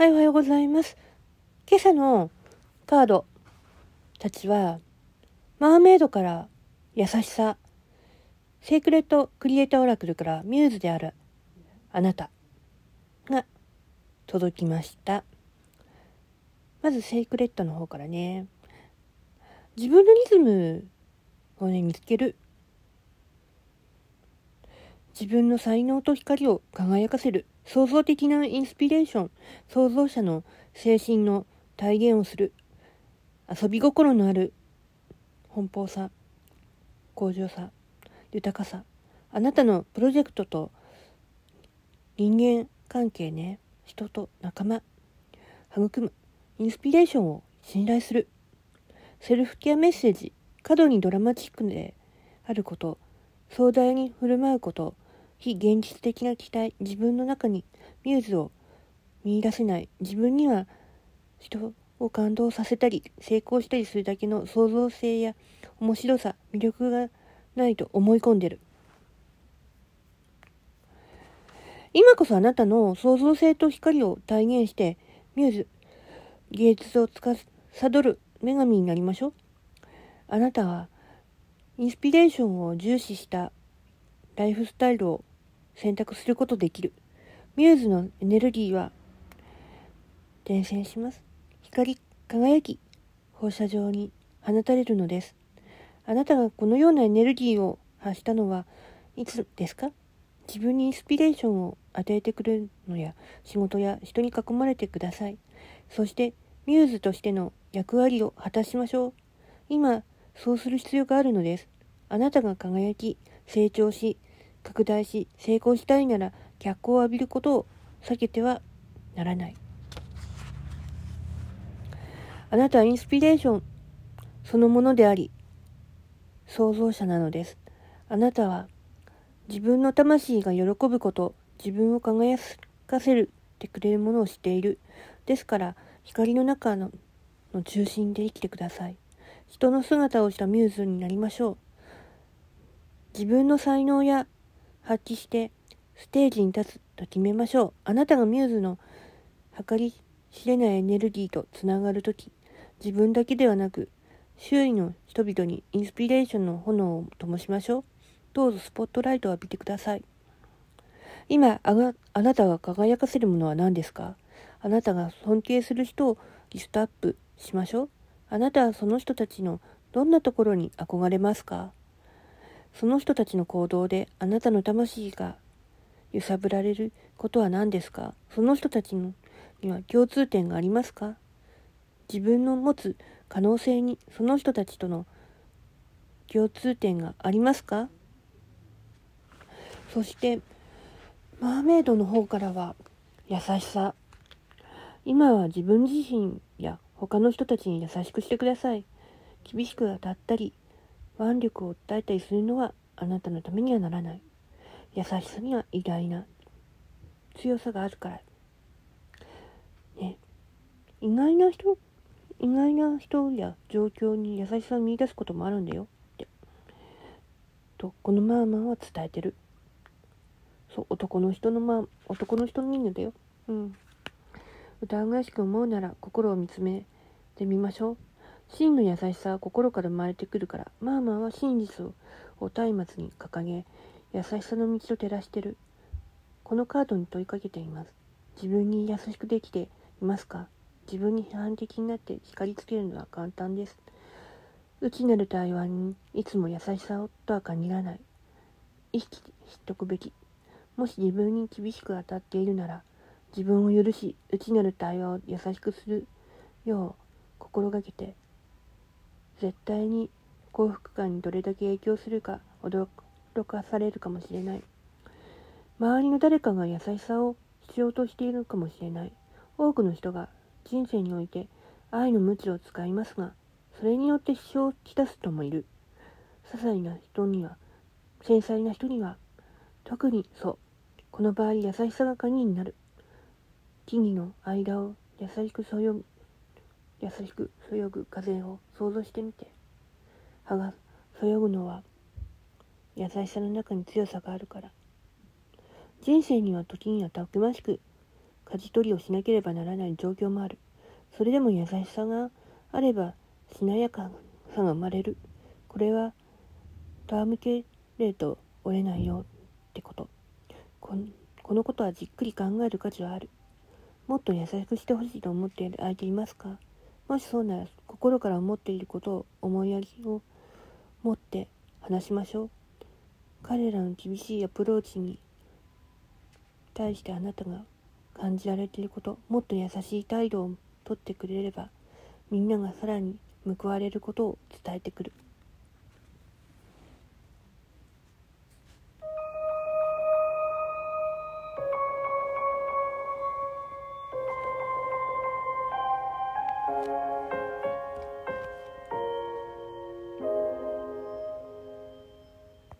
はい、おはようございます。今朝のカードたちは、マーメイドから優しさ、セークレットクリエイターオラクルからミューズであるあなたが届きました。まずセイクレットの方からね。自分のリズムをね、見つける。自分の才能と光を輝かせる。創造的なインスピレーション、創造者の精神の体現をする、遊び心のある奔放さ、向上さ、豊かさ、あなたのプロジェクトと人間関係ね、人と仲間、育む、インスピレーションを信頼する、セルフケアメッセージ、過度にドラマチックであること、壮大に振る舞うこと、非現実的な期待、自分の中にミューズを見出せない、自分には人を感動させたり、成功したりするだけの創造性や面白さ、魅力がないと思い込んでる。今こそあなたの創造性と光を体現して、ミューズ、芸術を司る女神になりましょう。あなたは、インスピレーションを重視したライフスタイルを選択することできる。ミューズのエネルギーは伝染します。光、輝き、放射状に放たれるのです。あなたがこのようなエネルギーを発したのはいつですか？自分にインスピレーションを与えてくれるのや仕事や人に囲まれてください。そしてミューズとしての役割を果たしましょう。今、そうする必要があるのです。あなたが輝き、成長し、拡大し成功したいなら脚光を浴びることを避けてはならない。あなたはインスピレーションそのものであり、創造者なのです。あなたは自分の魂が喜ぶこと、自分を輝かせるてくれるものを知っている。ですから、光の中のの中心で生きてください。人の姿をしたミューズになりましょう。自分の才能や発揮してステージに立つと決めましょう。あなたがミューズの計り知れないエネルギーとつながるとき、自分だけではなく、周囲の人々にインスピレーションの炎を灯しましょう。どうぞスポットライトを浴びてください。今あが、あなたが輝かせるものは何ですか？あなたが尊敬する人をリストアップしましょう。あなたはその人たちのどんなところに憧れますか？その人たちの行動であなたの魂が揺さぶられることは何ですか？その人たちには共通点がありますか？自分の持つ可能性にその人たちとの共通点がありますか？そしてマーメイドの方からは優しさ。今は自分自身や他の人たちに優しくしてください。厳しく当たったり腕力を訴えたりするのはあなたのためにはならない。優しさには偉大な強さがあるから。ね。意外な人、意外な人や状況に優しさを見出すこともあるんだよって。と、このマーマンは伝えてる。そう、男の人のま、男の人の人間だよ。うん。疑わしく思うなら心を見つめてみましょう。真の優しさは心から生まれてくるから、マーマーは真実をお松明に掲げ、優しさの道を照らしてる。このカードに問いかけています。自分に優しくできていますか？自分に批判的になって叱りつけるのは簡単です。内なる対話にいつも優しさをとは限らない。意識しておくべき。もし自分に厳しく当たっているなら、自分を許し、内なる対話を優しくするよう心がけて絶対に幸福感にどれだけ影響するか驚かされるかもしれない。周りの誰かが優しさを必要としているかもしれない。多くの人が人生において愛の無知を使いますがそれによって支障をきたす人もいる。些細な人には繊細な人には特にそう。この場合優しさが鍵になる。木々の間を優しくそよ優しくそよぐ風を想像してみて葉がそよぐのは優しさの中に強さがあるから人生には時にはたくましく舵取りをしなければならない状況もある。それでも優しさがあればしなやかさが生まれる。これはターム系例と折れないよってことこ。このことはじっくり考える価値はある。もっと優しくしてほしいと思っている相手いますか？もしそうなら心から思っていることを思いやりを持って話しましょう。彼らの厳しいアプローチに対してあなたが感じられていることもっと優しい態度をとってくれればみんながさらに報われることを伝えてくる。